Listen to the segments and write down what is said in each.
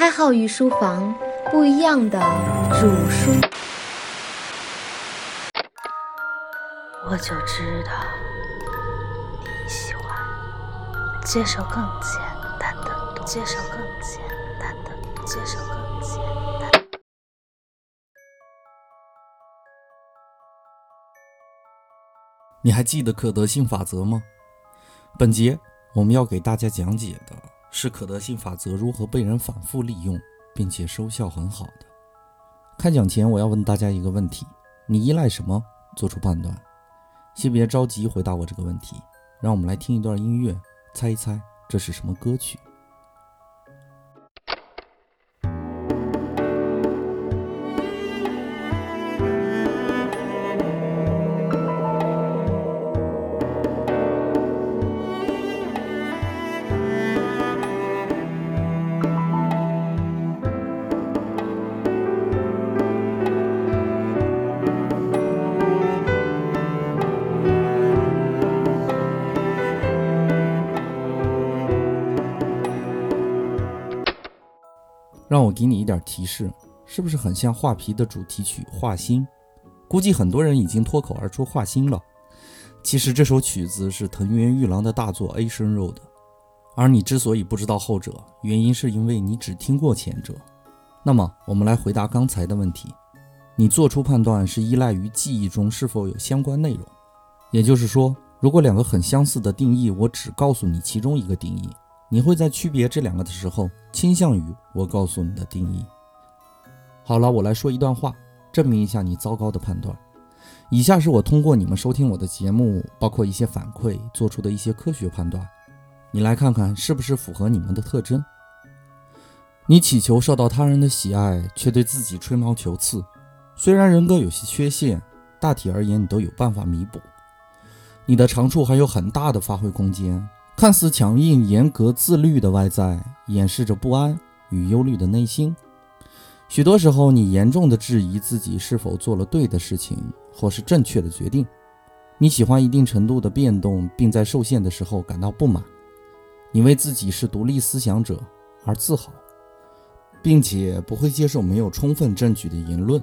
开号与书房不一样的主书，我就知道你喜欢接受更简单的，接受更简单的，接受更简单。你还记得可得性法则吗？本节我们要给大家讲解的是可得性法则如何被人反复利用，并且收效很好的。开讲前，我要问大家一个问题：你依赖什么做出判断？先别着急回答我这个问题，让我们来听一段音乐，猜一猜这是什么歌曲。让我给你一点提示，是不是很像画皮的主题曲《画心》？估计很多人已经脱口而出“画心”了。其实这首曲子是藤原玉郎的大作《Asian Road》，而你之所以不知道后者，原因是因为你只听过前者。那么，我们来回答刚才的问题：你做出判断是依赖于记忆中是否有相关内容，也就是说，如果两个很相似的定义，我只告诉你其中一个定义。你会在区别这两个的时候，倾向于我告诉你的定义。好了，我来说一段话，证明一下你糟糕的判断。以下是我通过你们收听我的节目，包括一些反馈做出的一些科学判断，你来看看是不是符合你们的特征。你祈求受到他人的喜爱，却对自己吹毛求疵。虽然人格有些缺陷，大体而言你都有办法弥补。你的长处还有很大的发挥空间。看似强硬、严格、自律的外在，掩饰着不安与忧虑的内心。许多时候，你严重的质疑自己是否做了对的事情，或是正确的决定。你喜欢一定程度的变动，并在受限的时候感到不满。你为自己是独立思想者而自豪，并且不会接受没有充分证据的言论。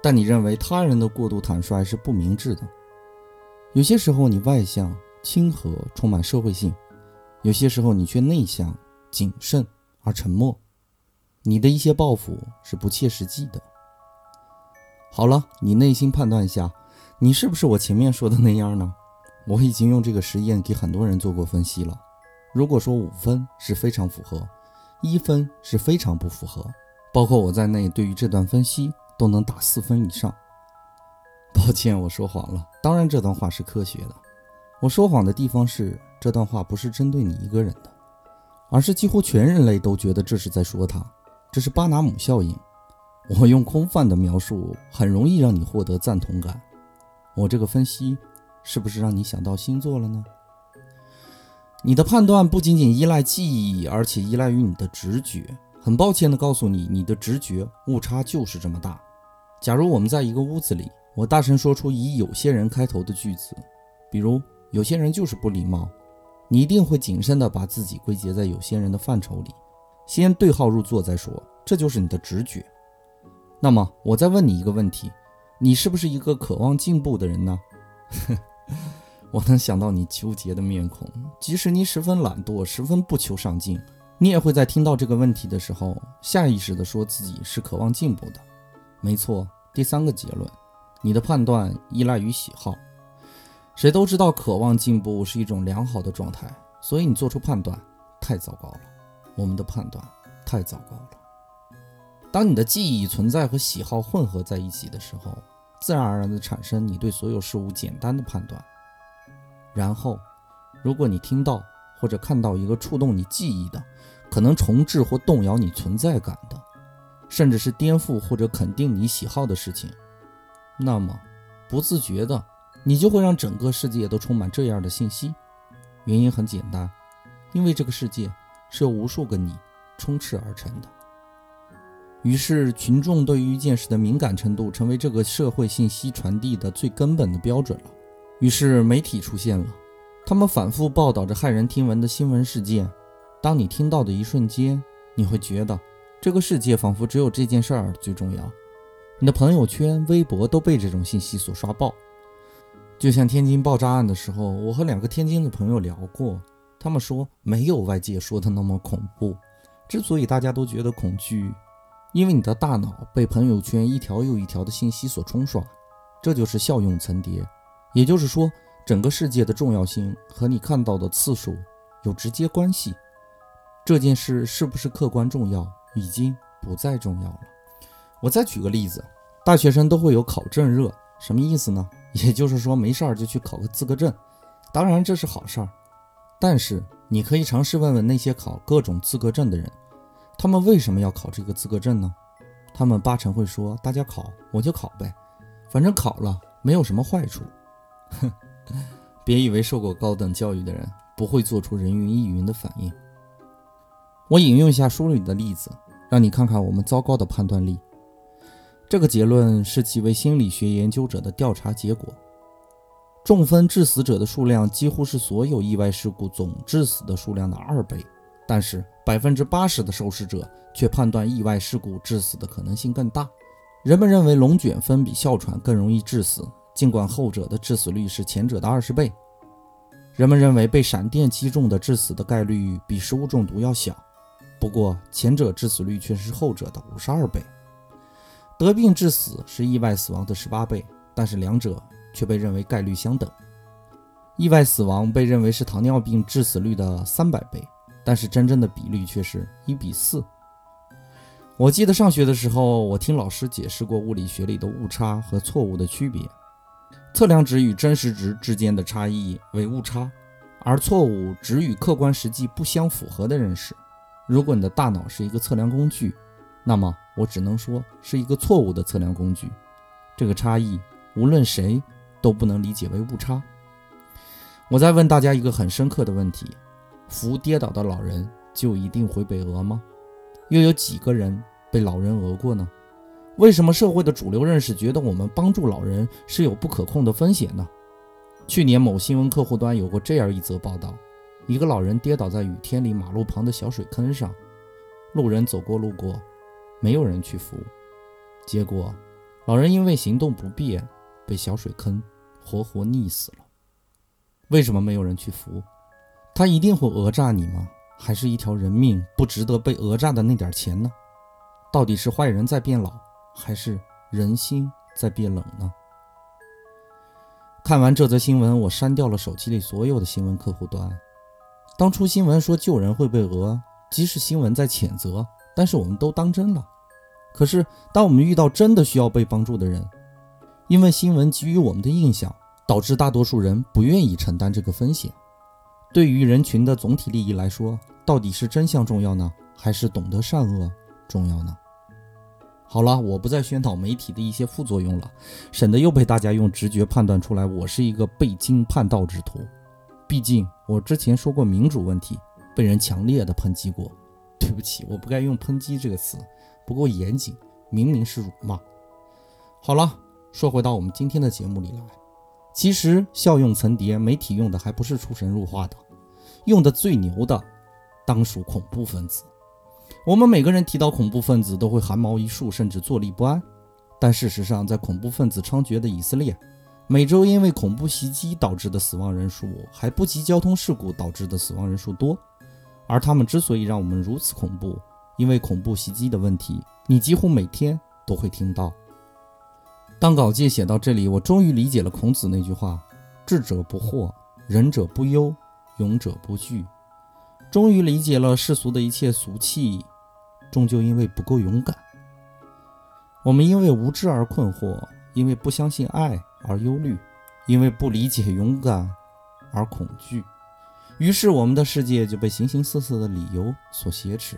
但你认为他人的过度坦率是不明智的。有些时候，你外向。亲和，充满社会性，有些时候你却内向、谨慎而沉默。你的一些抱负是不切实际的。好了，你内心判断一下，你是不是我前面说的那样呢？我已经用这个实验给很多人做过分析了。如果说五分是非常符合，一分是非常不符合，包括我在内，对于这段分析都能打四分以上。抱歉，我说谎了。当然，这段话是科学的。我说谎的地方是，这段话不是针对你一个人的，而是几乎全人类都觉得这是在说他。这是巴拿姆效应。我用空泛的描述，很容易让你获得赞同感。我这个分析，是不是让你想到星座了呢？你的判断不仅仅依赖记忆，而且依赖于你的直觉。很抱歉地告诉你，你的直觉误差就是这么大。假如我们在一个屋子里，我大声说出以有些人开头的句子，比如。有些人就是不礼貌，你一定会谨慎地把自己归结在有些人的范畴里，先对号入座再说，这就是你的直觉。那么，我再问你一个问题：你是不是一个渴望进步的人呢？我能想到你纠结的面孔，即使你十分懒惰，十分不求上进，你也会在听到这个问题的时候，下意识地说自己是渴望进步的。没错，第三个结论，你的判断依赖于喜好。谁都知道，渴望进步是一种良好的状态，所以你做出判断太糟糕了。我们的判断太糟糕了。当你的记忆存在和喜好混合在一起的时候，自然而然的产生你对所有事物简单的判断。然后，如果你听到或者看到一个触动你记忆的，可能重置或动摇你存在感的，甚至是颠覆或者肯定你喜好的事情，那么不自觉的。你就会让整个世界都充满这样的信息，原因很简单，因为这个世界是由无数个你充斥而成的。于是，群众对于一件事的敏感程度成为这个社会信息传递的最根本的标准了。于是，媒体出现了，他们反复报道着骇人听闻的新闻事件。当你听到的一瞬间，你会觉得这个世界仿佛只有这件事儿最重要。你的朋友圈、微博都被这种信息所刷爆。就像天津爆炸案的时候，我和两个天津的朋友聊过，他们说没有外界说的那么恐怖。之所以大家都觉得恐惧，因为你的大脑被朋友圈一条又一条的信息所冲刷，这就是效用层叠。也就是说，整个世界的重要性和你看到的次数有直接关系。这件事是不是客观重要，已经不再重要了。我再举个例子，大学生都会有考证热，什么意思呢？也就是说，没事儿就去考个资格证。当然这是好事儿，但是你可以尝试问问那些考各种资格证的人，他们为什么要考这个资格证呢？他们八成会说：“大家考，我就考呗，反正考了没有什么坏处。”哼，别以为受过高等教育的人不会做出人云亦云的反应。我引用一下书里的例子，让你看看我们糟糕的判断力。这个结论是几位心理学研究者的调查结果。中风致死者的数量几乎是所有意外事故总致死的数量的二倍，但是百分之八十的受试者却判断意外事故致死的可能性更大。人们认为龙卷风比哮喘更容易致死，尽管后者的致死率是前者的二十倍。人们认为被闪电击中的致死的概率比食物中毒要小。不过，前者致死率却是后者的五十二倍，得病致死是意外死亡的十八倍，但是两者却被认为概率相等。意外死亡被认为是糖尿病致死率的三百倍，但是真正的比率却是一比四。我记得上学的时候，我听老师解释过物理学里的误差和错误的区别，测量值与真实值之间的差异为误差，而错误只与客观实际不相符合的认识。如果你的大脑是一个测量工具，那么我只能说是一个错误的测量工具。这个差异，无论谁都不能理解为误差。我再问大家一个很深刻的问题：扶跌倒的老人就一定会被讹吗？又有几个人被老人讹过呢？为什么社会的主流认识觉得我们帮助老人是有不可控的风险呢？去年某新闻客户端有过这样一则报道。一个老人跌倒在雨天里马路旁的小水坑上，路人走过路过，没有人去扶，结果老人因为行动不便，被小水坑活活溺死了。为什么没有人去扶？他一定会讹诈你吗？还是一条人命不值得被讹诈的那点钱呢？到底是坏人在变老，还是人心在变冷呢？看完这则新闻，我删掉了手机里所有的新闻客户端。当初新闻说救人会被讹，即使新闻在谴责，但是我们都当真了。可是当我们遇到真的需要被帮助的人，因为新闻给予我们的印象，导致大多数人不愿意承担这个风险。对于人群的总体利益来说，到底是真相重要呢，还是懂得善恶重要呢？好了，我不再宣导媒体的一些副作用了，省得又被大家用直觉判断出来我是一个背经叛道之徒。毕竟我之前说过民主问题，被人强烈的抨击过。对不起，我不该用抨击这个词，不够严谨，明明是辱骂。好了，说回到我们今天的节目里来，其实效用层叠，媒体用的还不是出神入化的，用的最牛的，当属恐怖分子。我们每个人提到恐怖分子都会汗毛一竖，甚至坐立不安。但事实上，在恐怖分子猖獗的以色列。每周因为恐怖袭击导致的死亡人数还不及交通事故导致的死亡人数多，而他们之所以让我们如此恐怖，因为恐怖袭击的问题，你几乎每天都会听到。当稿件写到这里，我终于理解了孔子那句话：“智者不惑，仁者不忧，勇者不惧。”终于理解了世俗的一切俗气，终究因为不够勇敢。我们因为无知而困惑，因为不相信爱。而忧虑，因为不理解勇敢而恐惧，于是我们的世界就被形形色色的理由所挟持，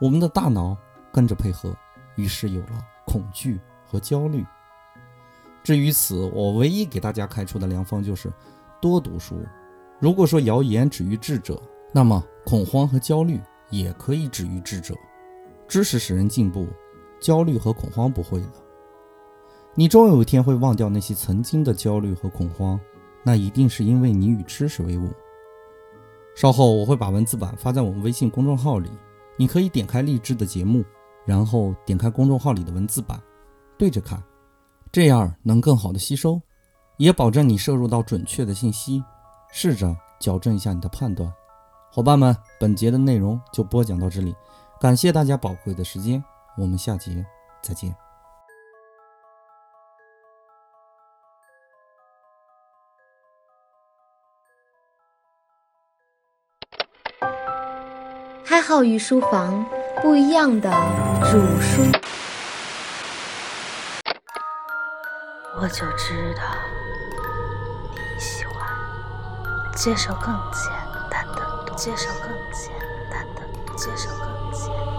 我们的大脑跟着配合，于是有了恐惧和焦虑。至于此，我唯一给大家开出的良方就是多读书。如果说谣言止于智者，那么恐慌和焦虑也可以止于智者。知识使人进步，焦虑和恐慌不会的。你终有一天会忘掉那些曾经的焦虑和恐慌，那一定是因为你与知识为伍。稍后我会把文字版发在我们微信公众号里，你可以点开励志的节目，然后点开公众号里的文字版，对着看，这样能更好的吸收，也保证你摄入到准确的信息。试着矫正一下你的判断。伙伴们，本节的内容就播讲到这里，感谢大家宝贵的时间，我们下节再见。开号与书房不一样的主书，我就知道你喜欢接受更简单的，接受更简单的，接受更简单。